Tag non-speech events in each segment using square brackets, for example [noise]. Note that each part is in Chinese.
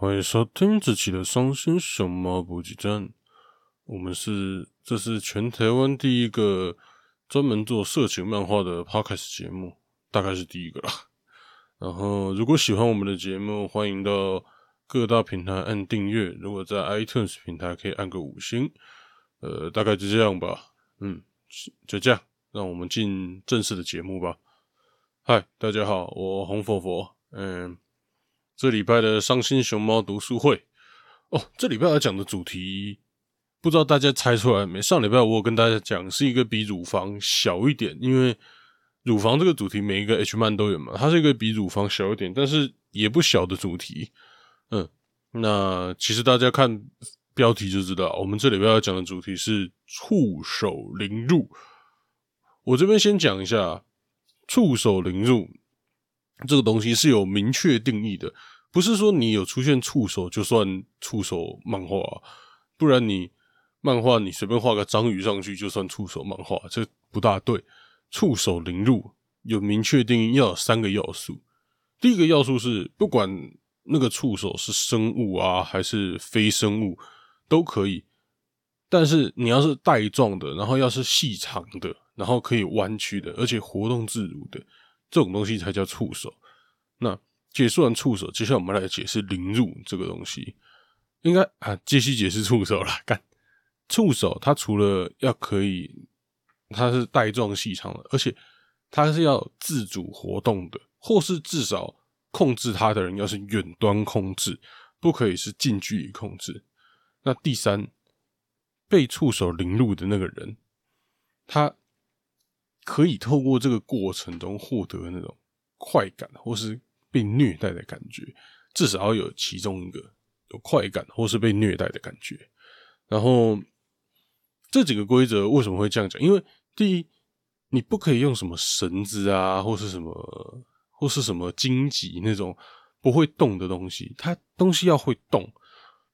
欢迎收听这期的双星熊猫补给站。我们是这是全台湾第一个专门做色情漫画的 podcast 节目，大概是第一个啦。然后，如果喜欢我们的节目，欢迎到各大平台按订阅。如果在 iTunes 平台，可以按个五星。呃，大概就这样吧。嗯，就这样，让我们进正式的节目吧。嗨，大家好，我红佛佛。嗯。这礼拜的伤心熊猫读书会哦，这礼拜要讲的主题，不知道大家猜出来没？上礼拜我有跟大家讲是一个比乳房小一点，因为乳房这个主题每一个 H 漫都有嘛，它是一个比乳房小一点，但是也不小的主题。嗯，那其实大家看标题就知道，我们这礼拜要讲的主题是触手凌辱。我这边先讲一下触手凌辱。这个东西是有明确定义的，不是说你有出现触手就算触手漫画，不然你漫画你随便画个章鱼上去就算触手漫画，这不大对。触手零入有明确定义，要有三个要素。第一个要素是，不管那个触手是生物啊还是非生物都可以，但是你要是带状的，然后要是细长的，然后可以弯曲的，而且活动自如的。这种东西才叫触手。那解释完触手，接下来我们来解释凌入这个东西。应该啊，继续解释触手了。[laughs] 干，触手它除了要可以，它是带状细长的，而且它是要自主活动的，或是至少控制它的人要是远端控制，不可以是近距离控制。那第三，被触手凌辱的那个人，他。可以透过这个过程中获得那种快感，或是被虐待的感觉，至少要有其中一个有快感，或是被虐待的感觉。然后这几个规则为什么会这样讲？因为第一，你不可以用什么绳子啊，或是什么，或是什么荆棘那种不会动的东西，它东西要会动，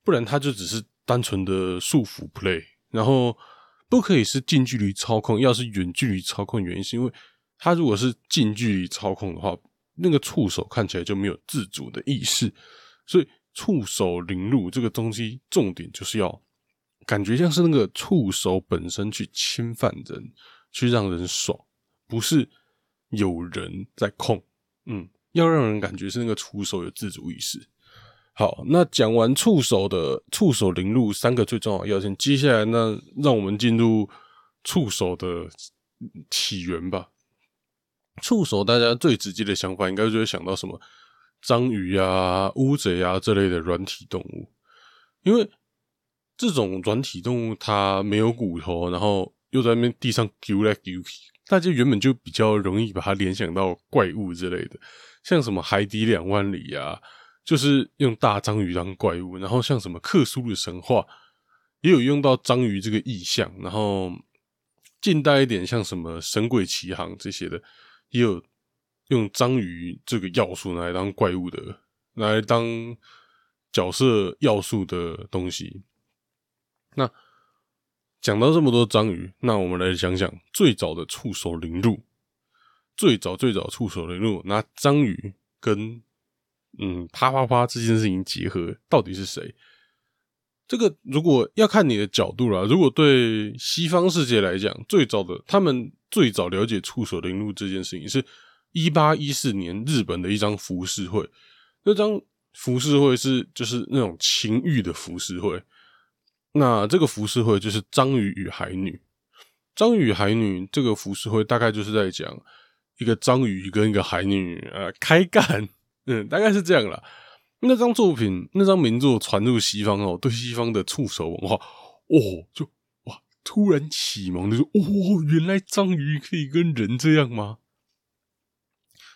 不然它就只是单纯的束缚 play。然后。不可以是近距离操控，要是远距离操控，原因是因为它如果是近距离操控的话，那个触手看起来就没有自主的意识，所以触手凌辱这个东西，重点就是要感觉像是那个触手本身去侵犯人，去让人爽，不是有人在控，嗯，要让人感觉是那个触手有自主意识。好，那讲完触手的触手凌辱三个最重要的要件，接下来那让我们进入触手的起源吧。触手大家最直接的想法，应该就会想到什么章鱼啊、乌贼啊这类的软体动物，因为这种软体动物它没有骨头，然后又在那边地上丢来丢去，大家原本就比较容易把它联想到怪物之类的，像什么海底两万里啊。就是用大章鱼当怪物，然后像什么克苏鲁神话也有用到章鱼这个意象，然后近代一点像什么神鬼奇航这些的，也有用章鱼这个要素拿来当怪物的，拿来当角色要素的东西。那讲到这么多章鱼，那我们来讲讲最早的触手凌辱，最早最早触手凌辱拿章鱼跟。嗯，啪啪啪这件事情结合到底是谁？这个如果要看你的角度啦，如果对西方世界来讲，最早的他们最早了解触手凌辱这件事情，是一八一四年日本的一张浮世绘。那张浮世绘是就是那种情欲的浮世绘。那这个浮世绘就是章鱼与海女。章鱼海女这个浮世绘大概就是在讲一个章鱼跟一个海女呃开干。嗯，大概是这样啦。那张作品，那张名作传入西方哦，对西方的触手文化，哦，就哇，突然启蒙的说，哦，原来章鱼可以跟人这样吗？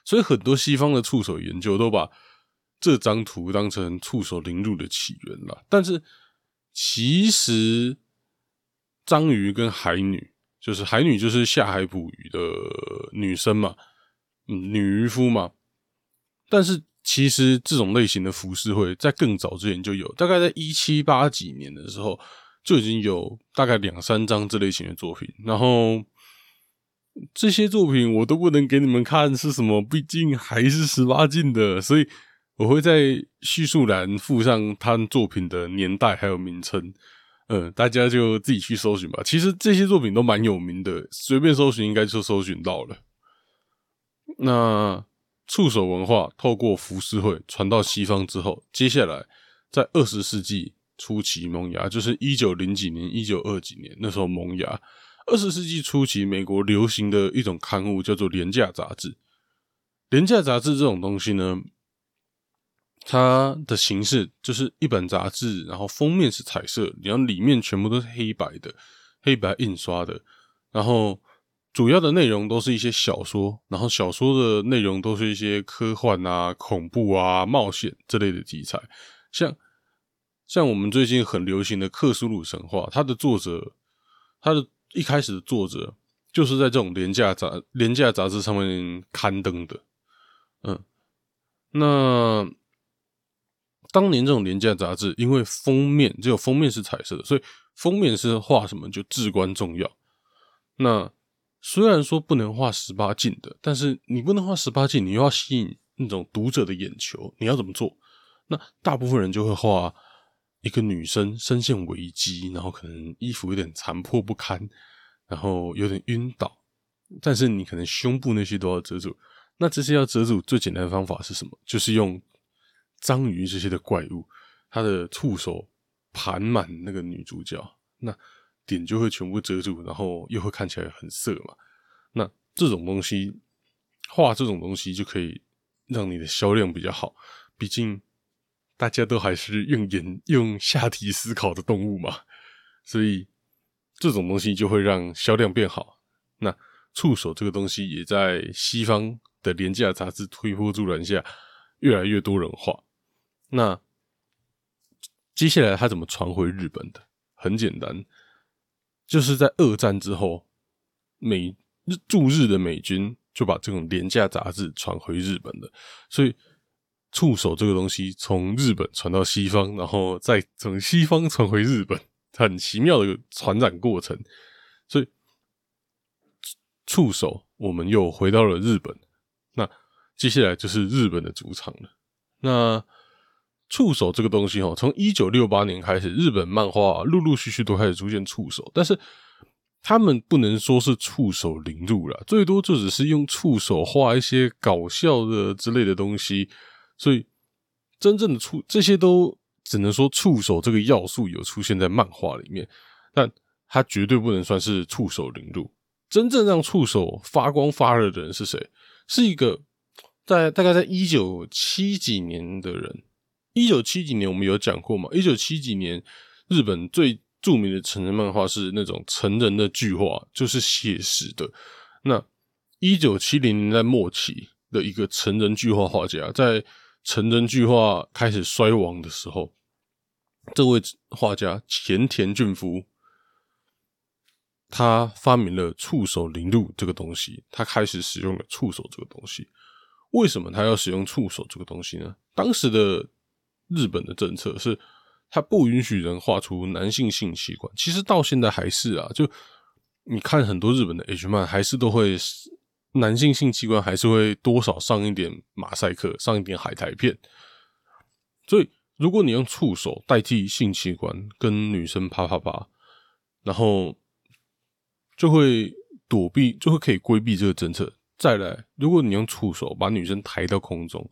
所以很多西方的触手研究都把这张图当成触手凌辱的起源了。但是其实章鱼跟海女，就是海女就是下海捕鱼的女生嘛，嗯，女渔夫嘛。但是其实这种类型的浮世绘在更早之前就有，大概在一七八几年的时候就已经有大概两三张这类型的作品。然后这些作品我都不能给你们看是什么，毕竟还是十八禁的，所以我会在叙述栏附上他作品的年代还有名称，嗯，大家就自己去搜寻吧。其实这些作品都蛮有名的，随便搜寻应该就搜寻到了。那触手文化透过浮世绘传到西方之后，接下来在二十世纪初期萌芽，就是一九零几年、一九二几年那时候萌芽。二十世纪初期，美国流行的一种刊物叫做廉价杂志。廉价杂志这种东西呢，它的形式就是一本杂志，然后封面是彩色，然后里面全部都是黑白的，黑白印刷的，然后主要的内容都是一些小说，然后小说的内容都是一些科幻啊、恐怖啊、冒险这类的题材，像像我们最近很流行的《克苏鲁神话》，它的作者，它的一开始的作者就是在这种廉价杂廉价杂志上面刊登的。嗯，那当年这种廉价杂志，因为封面只有封面是彩色的，所以封面是画什么就至关重要。那虽然说不能画十八禁的，但是你不能画十八禁，你又要吸引那种读者的眼球，你要怎么做？那大部分人就会画一个女生身陷危机，然后可能衣服有点残破不堪，然后有点晕倒，但是你可能胸部那些都要遮住。那这些要遮住最简单的方法是什么？就是用章鱼这些的怪物，它的触手盘满那个女主角，那点就会全部遮住，然后又会看起来很色嘛。那这种东西画这种东西就可以让你的销量比较好，毕竟大家都还是用眼用下体思考的动物嘛，所以这种东西就会让销量变好。那触手这个东西也在西方。的廉价杂志推波助澜下，越来越多人画。那接下来他怎么传回日本的？很简单，就是在二战之后，美驻日的美军就把这种廉价杂志传回日本的。所以触手这个东西从日本传到西方，然后再从西方传回日本，很奇妙的一个传染过程。所以触手，我们又回到了日本。那接下来就是日本的主场了。那触手这个东西哦，从一九六八年开始，日本漫画陆陆续续都开始出现触手，但是他们不能说是触手零入了，最多就只是用触手画一些搞笑的之类的东西。所以真正的触这些都只能说触手这个要素有出现在漫画里面，但它绝对不能算是触手零入。真正让触手发光发热的人是谁？是一个在大概在一九七几年的人，一九七几年我们有讲过嘛？一九七几年日本最著名的成人漫画是那种成人的巨画，就是写实的。那一九七零年代末期的一个成人巨画画家，在成人巨画开始衰亡的时候，这位画家前田俊夫。他发明了触手零度这个东西，他开始使用了触手这个东西。为什么他要使用触手这个东西呢？当时的日本的政策是，他不允许人画出男性性器官。其实到现在还是啊，就你看很多日本的 H 漫，还是都会男性性器官还是会多少上一点马赛克，上一点海苔片。所以，如果你用触手代替性器官跟女生啪啪啪，然后。就会躲避，就会可以规避这个政策。再来，如果你用触手把女生抬到空中，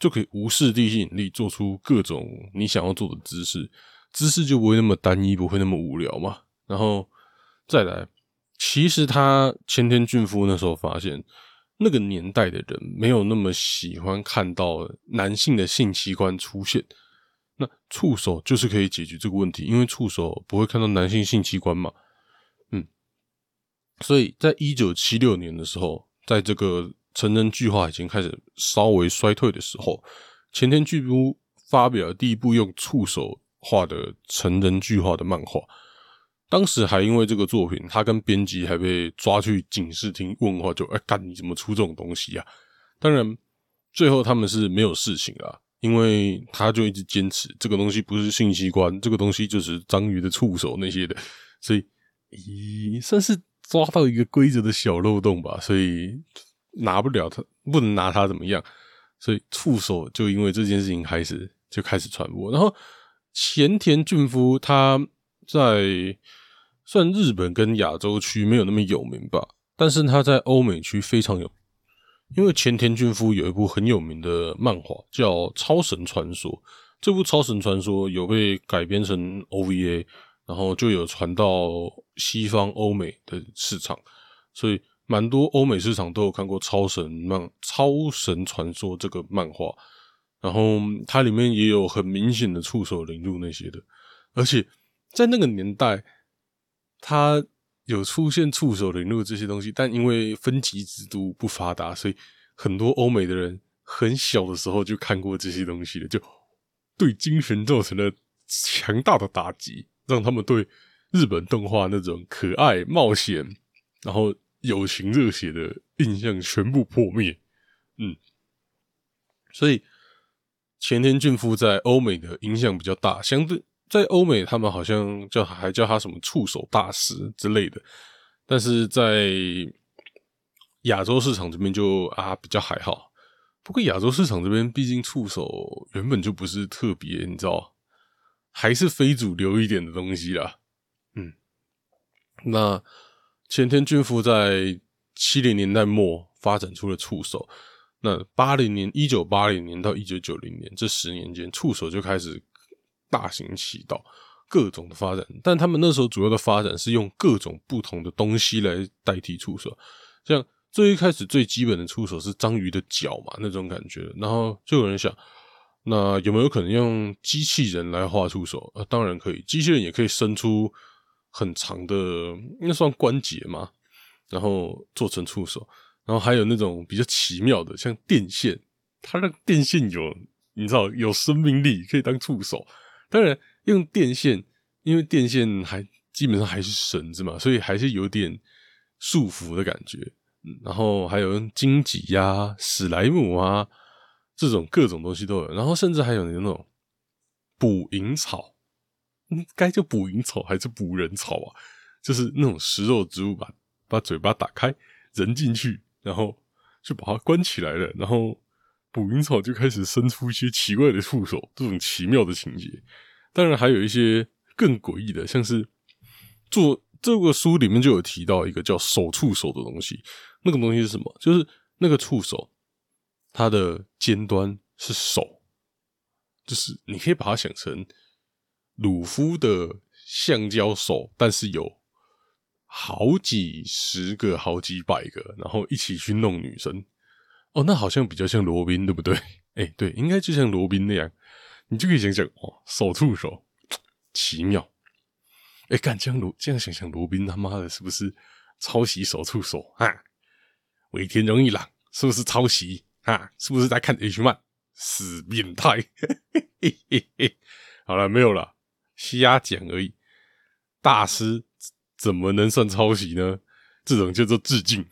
就可以无视地心引力，做出各种你想要做的姿势，姿势就不会那么单一，不会那么无聊嘛。然后再来，其实他前田俊夫那时候发现，那个年代的人没有那么喜欢看到男性的性器官出现，那触手就是可以解决这个问题，因为触手不会看到男性性器官嘛。嗯所以在一九七六年的时候，在这个成人剧画已经开始稍微衰退的时候，前天剧夫发表了第一部用触手画的成人剧画的漫画。当时还因为这个作品，他跟编辑还被抓去警视厅问话，就哎干你怎么出这种东西啊？当然，最后他们是没有事情啊，因为他就一直坚持这个东西不是性器官，这个东西就是章鱼的触手那些的，所以咦算是。抓到一个规则的小漏洞吧，所以拿不了他，不能拿他怎么样。所以触手就因为这件事情开始就开始传播。然后前田俊夫他在算日本跟亚洲区没有那么有名吧，但是他在欧美区非常有，因为前田俊夫有一部很有名的漫画叫《超神传说》，这部《超神传说》有被改编成 OVA，然后就有传到西方欧美的市场，所以。蛮多欧美市场都有看过《超神漫》《超神传说》这个漫画，然后它里面也有很明显的触手领入那些的，而且在那个年代，它有出现触手领入这些东西，但因为分级制度不发达，所以很多欧美的人很小的时候就看过这些东西了，就对精神造成了强大的打击，让他们对日本动画那种可爱冒险，然后。友情热血的印象全部破灭，嗯，所以前田俊夫在欧美的影响比较大，相对在欧美他们好像叫还叫他什么触手大师之类的，但是在亚洲市场这边就啊比较还好，不过亚洲市场这边毕竟触手原本就不是特别，你知道，还是非主流一点的东西啦，嗯，那。前田俊夫在七零年代末发展出了触手，那八零年一九八零年到一九九零年这十年间，触手就开始大行其道，各种的发展。但他们那时候主要的发展是用各种不同的东西来代替触手，像最一开始最基本的触手是章鱼的脚嘛，那种感觉。然后就有人想，那有没有可能用机器人来画触手？啊，当然可以，机器人也可以生出。很长的，那算关节嘛，然后做成触手，然后还有那种比较奇妙的，像电线，它让电线有，你知道有生命力，可以当触手。当然用电线，因为电线还基本上还是绳子嘛，所以还是有点束缚的感觉。然后还有荆棘呀、史莱姆啊这种各种东西都有，然后甚至还有那种捕蝇草。该叫捕蝇草还是捕人草啊？就是那种食肉植物吧，把嘴巴打开，人进去，然后就把它关起来了，然后捕蝇草就开始生出一些奇怪的触手，这种奇妙的情节。当然还有一些更诡异的，像是做这个书里面就有提到一个叫手触手的东西。那个东西是什么？就是那个触手，它的尖端是手，就是你可以把它想成。鲁夫的橡胶手，但是有好几十个、好几百个，然后一起去弄女生。哦，那好像比较像罗宾，对不对？哎，对，应该就像罗宾那样，你就可以想想哦，手触手，奇妙。哎，干这样罗这样想想，罗宾他妈的是不是抄袭手触手啊？尾田荣一郎是不是抄袭啊？是不是在看 H 漫？死变态！嘿嘿嘿嘿好了，没有了。瞎讲而已，大师怎么能算抄袭呢？这种叫做致敬。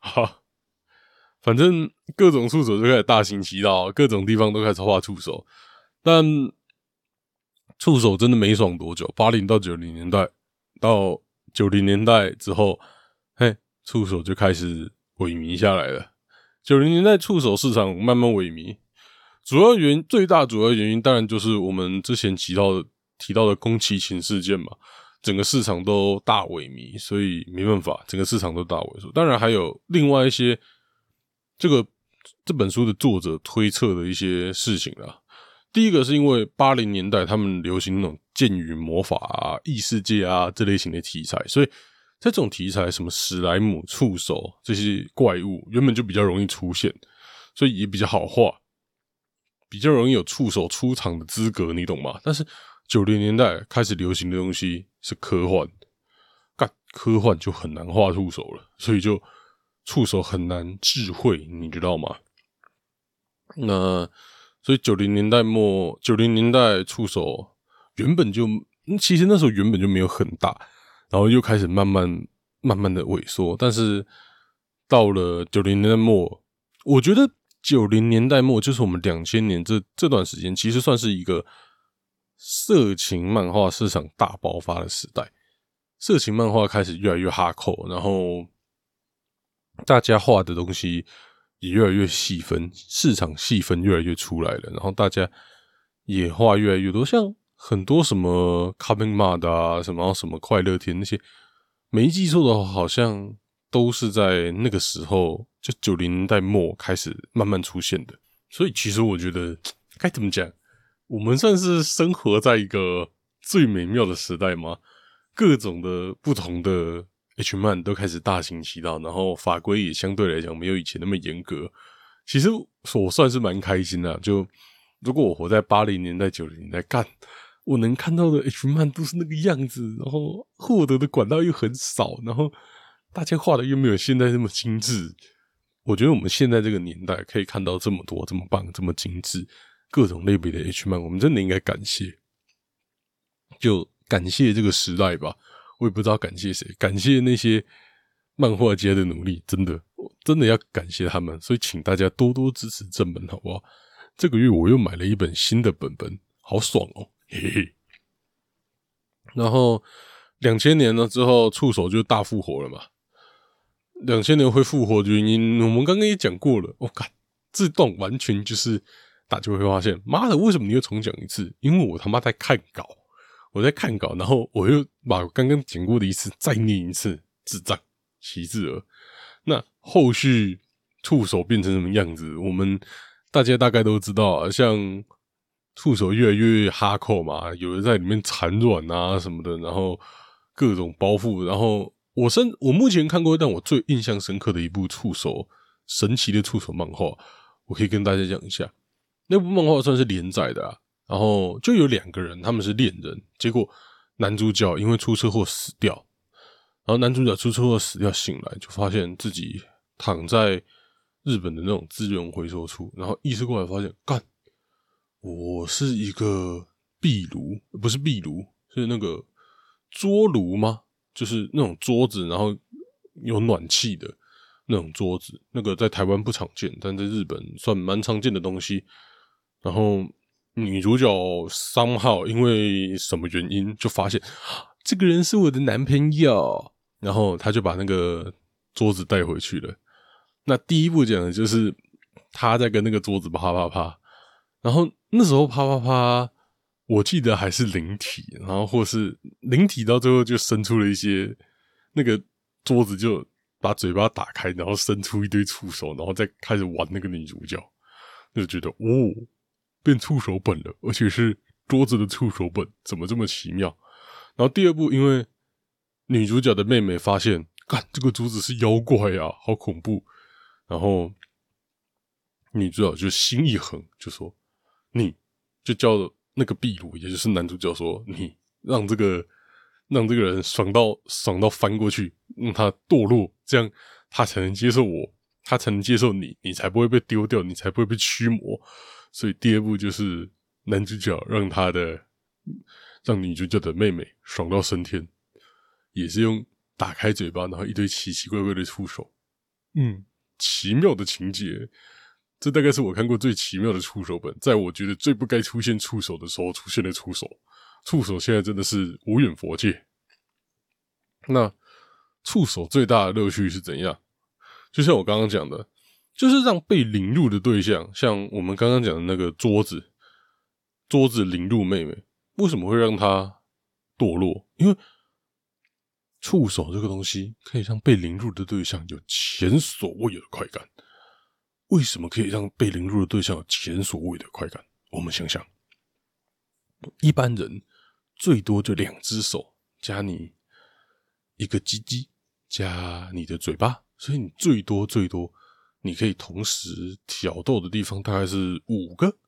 哈，反正各种触手就开始大行其道，各种地方都开始画触手。但触手真的没爽多久，八零到九零年代，到九零年代之后，嘿，触手就开始萎靡下来了。九零年代触手市场慢慢萎靡，主要原最大主要原因当然就是我们之前提到的。提到的宫崎勤事件嘛，整个市场都大萎靡，所以没办法，整个市场都大萎缩。当然还有另外一些，这个这本书的作者推测的一些事情啦。第一个是因为八零年代他们流行那种剑与魔法啊、异世界啊这类型的题材，所以在这种题材，什么史莱姆、触手这些怪物原本就比较容易出现，所以也比较好画，比较容易有触手出场的资格，你懂吗？但是。九零年代开始流行的东西是科幻，干科幻就很难画触手了，所以就触手很难智慧，你知道吗？那所以九零年代末，九零年代触手原本就，其实那时候原本就没有很大，然后又开始慢慢慢慢的萎缩，但是到了九零年代末，我觉得九零年代末就是我们两千年这这段时间，其实算是一个。色情漫画市场大爆发的时代，色情漫画开始越来越哈扣，然后大家画的东西也越来越细分，市场细分越来越出来了，然后大家也画越来越多，像很多什么 Coming Mad 啊，什么什么快乐天那些，没记错的话，好像都是在那个时候，就九零年代末开始慢慢出现的。所以其实我觉得该怎么讲，我们算是生活在一个最美妙的时代吗？各种的不同的。H 漫都开始大行其道，然后法规也相对来讲没有以前那么严格。其实我算是蛮开心的。就如果我活在八零年代、九零年代，干我能看到的 H 漫都是那个样子，然后获得的管道又很少，然后大家画的又没有现在那么精致。我觉得我们现在这个年代可以看到这么多、这么棒、这么精致各种类别的 H 漫，我们真的应该感谢，就感谢这个时代吧。我也不知道感谢谁，感谢那些漫画家的努力，真的，真的要感谢他们。所以，请大家多多支持正本，好不好？这个月我又买了一本新的本本，好爽哦，嘿嘿。然后，两千年了之后，触手就大复活了嘛。两千年会复活的原因，我们刚刚也讲过了。我靠，自动完全就是大家会发现，妈的，为什么你又重讲一次？因为我他妈在看稿。我在看稿，然后我又把刚刚讲过的一次再念一次，智障，齐智儿。那后续触手变成什么样子，我们大家大概都知道啊。像触手越来越哈扣嘛，有人在里面产卵啊什么的，然后各种包袱。然后我身我目前看过，让我最印象深刻的一部触手神奇的触手漫画，我可以跟大家讲一下。那部漫画算是连载的啊。然后就有两个人，他们是恋人，结果男主角因为出车祸死掉，然后男主角出车祸死掉，醒来就发现自己躺在日本的那种资源回收处，然后意识过来发现，干，我是一个壁炉，不是壁炉，是那个桌炉吗？就是那种桌子，然后有暖气的那种桌子，那个在台湾不常见，但在日本算蛮常见的东西，然后。女主角三号因为什么原因就发现这个人是我的男朋友，然后他就把那个桌子带回去了。那第一步讲的就是他在跟那个桌子啪啪啪，然后那时候啪啪啪，我记得还是灵体，然后或是灵体到最后就生出了一些那个桌子就把嘴巴打开，然后伸出一堆触手，然后再开始玩那个女主角，就觉得哦。变触手本了，而且是桌子的触手本，怎么这么奇妙？然后第二部，因为女主角的妹妹发现，干这个桌子是妖怪呀，好恐怖。然后女主角就心一横，就说：“你就叫那个壁炉，也就是男主角说，你让这个让这个人爽到爽到翻过去，让他堕落，这样他才能接受我，他才能接受你，你才不会被丢掉，你才不会被驱魔。”所以第二部就是男主角让他的让女主角的妹妹爽到升天，也是用打开嘴巴，然后一堆奇奇怪怪的触手，嗯，奇妙的情节，这大概是我看过最奇妙的触手本，在我觉得最不该出现触手的时候出现的触手，触手现在真的是无远佛界。那触手最大的乐趣是怎样？就像我刚刚讲的。就是让被凌辱的对象，像我们刚刚讲的那个桌子，桌子凌辱妹妹，为什么会让她堕落？因为触手这个东西可以让被凌辱的对象有前所未有的快感。为什么可以让被凌辱的对象有前所未有的快感？我们想想，一般人最多就两只手加你一个鸡鸡加你的嘴巴，所以你最多最多。你可以同时挑逗的地方大概是五个，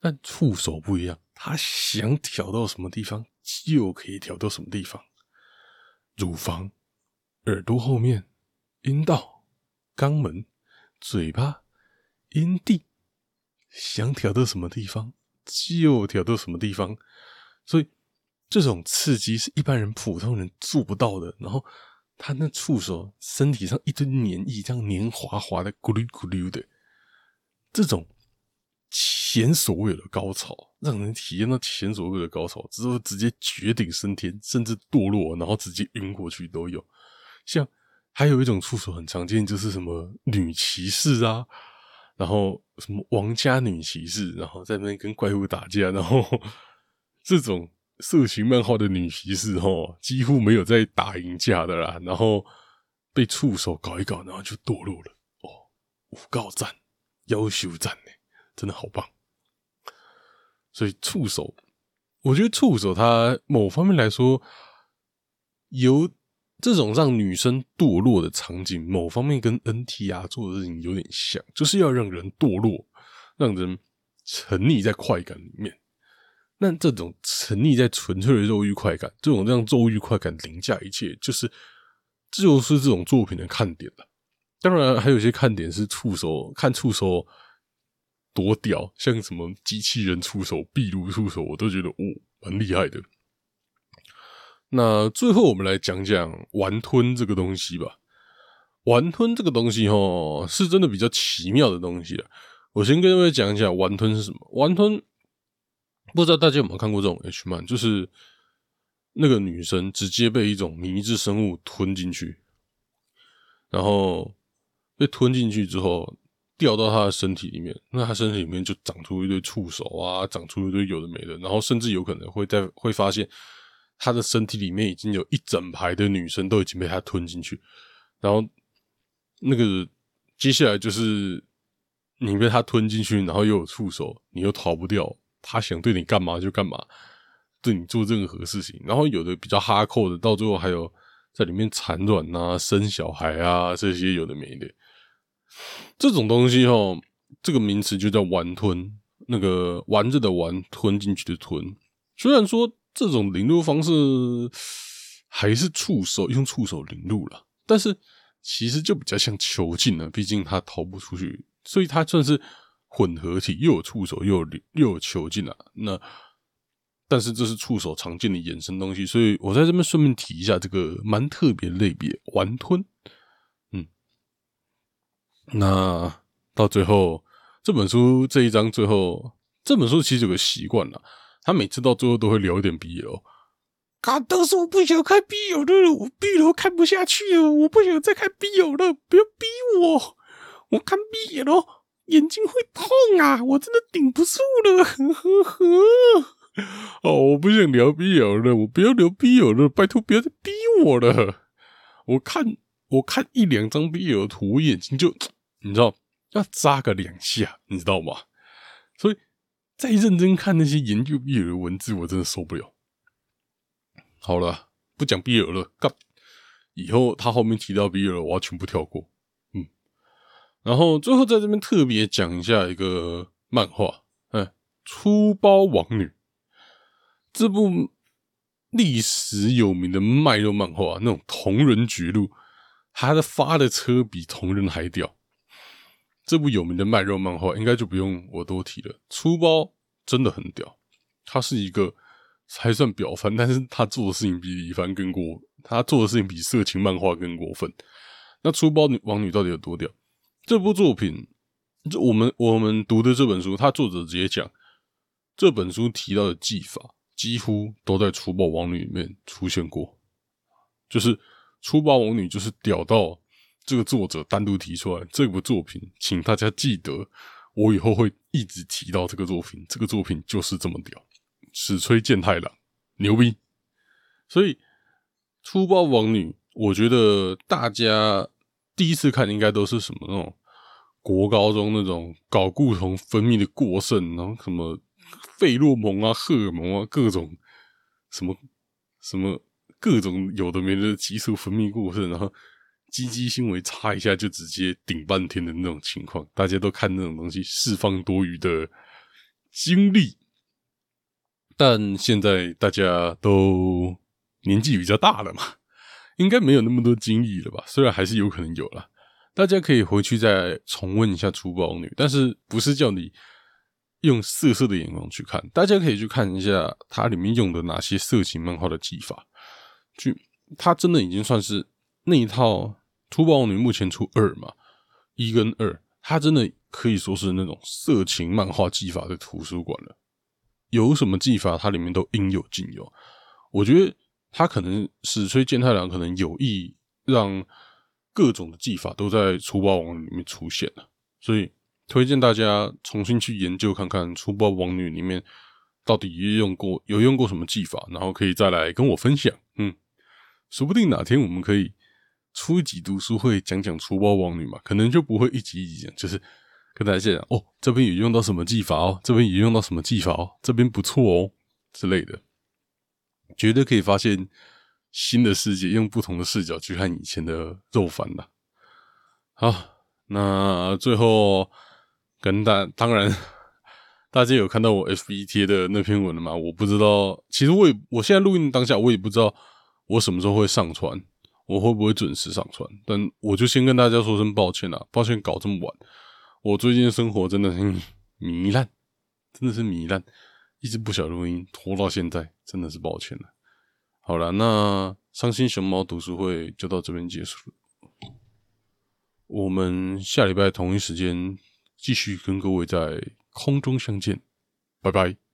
但触手不一样，他想挑到什么地方就可以挑到什么地方。乳房、耳朵后面、阴道、肛门、嘴巴、阴蒂，想挑到什么地方就挑到什么地方。所以这种刺激是一般人普通人做不到的。然后。他那触手身体上一堆黏液，这样黏滑滑的，咕噜咕噜的，这种前所未有的高潮，让人体验到前所未有的高潮，之后直接绝顶升天，甚至堕落，然后直接晕过去都有。像还有一种触手很常见，就是什么女骑士啊，然后什么王家女骑士，然后在那边跟怪物打架，然后 [laughs] 这种色情漫画的女骑士哦，几乎没有在打赢架的啦，然后被触手搞一搞，然后就堕落了。哦，五告赞，要求赞呢，真的好棒。所以触手，我觉得触手它某方面来说有。这种让女生堕落的场景，某方面跟 NTR 做的事情有点像，就是要让人堕落，让人沉溺在快感里面。那这种沉溺在纯粹的肉欲快感，这种让肉欲快感凌驾一切，就是就是这种作品的看点了。当然，还有一些看点是触手，看触手多屌，像什么机器人触手、壁炉触手，我都觉得哦，蛮厉害的。那最后我们来讲讲玩吞这个东西吧。玩吞这个东西哈，是真的比较奇妙的东西了。我先跟各位讲一下玩吞是什么。玩吞不知道大家有没有看过这种 H 漫，就是那个女生直接被一种迷之生物吞进去，然后被吞进去之后掉到她的身体里面，那她身体里面就长出一堆触手啊，长出一堆有的没的，然后甚至有可能会在会发现。他的身体里面已经有一整排的女生都已经被他吞进去，然后那个接下来就是你被他吞进去，然后又有触手，你又逃不掉，他想对你干嘛就干嘛，对你做任何事情。然后有的比较哈扣的，到最后还有在里面产卵啊、生小孩啊这些有的没的，这种东西哦，这个名词就叫玩吞，那个玩着的玩，吞进去的吞，虽然说。这种领路方式还是触手用触手领路了，但是其实就比较像囚禁了，毕竟他逃不出去，所以他算是混合体，又有触手又有又有囚禁了。那但是这是触手常见的衍生东西，所以我在这边顺便提一下这个蛮特别类别——玩吞。嗯，那到最后这本书这一章最后这本书其实有个习惯了。他每次到最后都会聊一点 BL，啊！都是我不想看 BL 了，我 BL 看不下去了，我不想再看 BL 了，不要逼我！我看 BL 眼睛会痛啊，我真的顶不住了，呵呵呵。哦，我不想聊 BL 了，我不要聊 BL 了，拜托不要再逼我了。我看我看一两张 BL 图，我眼睛就 [tsk] 你知道要扎个两下，你知道吗？所以。再认真看那些研究 BL 的文字，我真的受不了。好了，不讲 BL 了，干！以后他后面提到 BL，我要全部跳过。然后最后在这边特别讲一下一个漫画，嗯，《粗包王女》这部历史有名的卖肉漫画，那种同人绝路，他的发的车比同人还屌。这部有名的卖肉漫画应该就不用我多提了。粗包真的很屌，他是一个还算表番，但是他做的事情比李凡更过，他做的事情比色情漫画更过分。那粗包女王女到底有多屌？这部作品，这我们我们读的这本书，他作者直接讲，这本书提到的技法几乎都在粗暴王女里面出现过，就是粗暴王女就是屌到。这个作者单独提出来这部作品，请大家记得，我以后会一直提到这个作品。这个作品就是这么屌，史吹健太郎牛逼。所以粗暴王女，我觉得大家第一次看应该都是什么那种国高中那种睾固酮分泌的过剩，然后什么费洛蒙啊、荷尔蒙啊，各种什么什么各种有的没的激素分泌过剩，然后。鸡鸡纤维擦一下就直接顶半天的那种情况，大家都看那种东西释放多余的精力。但现在大家都年纪比较大了嘛，应该没有那么多精力了吧？虽然还是有可能有了，大家可以回去再重温一下《粗暴女》，但是不是叫你用色色的眼光去看？大家可以去看一下它里面用的哪些色情漫画的技法，去它真的已经算是那一套。粗暴女目前出二嘛，一跟二，它真的可以说是那种色情漫画技法的图书馆了。有什么技法，它里面都应有尽有。我觉得他可能史吹健太郎可能有意让各种的技法都在粗暴王女里面出现了，所以推荐大家重新去研究看看粗暴王女里面到底用过有用过什么技法，然后可以再来跟我分享。嗯，说不定哪天我们可以出一集读书会讲讲粗暴王女嘛，可能就不会一集一集讲，就是跟大家讲哦，这边有用到什么技法哦，这边也用到什么技法哦，这边不错哦之类的，绝对可以发现。新的世界，用不同的视角去看以前的肉番的。好，那最后跟大当然，大家有看到我 F B 贴的那篇文了吗？我不知道，其实我也我现在录音当下，我也不知道我什么时候会上传，我会不会准时上传？但我就先跟大家说声抱歉了，抱歉搞这么晚。我最近生活真的是糜烂，真的是糜烂，一直不想录音，拖到现在，真的是抱歉了。好了，那伤心熊猫读书会就到这边结束了。我们下礼拜同一时间继续跟各位在空中相见，拜拜。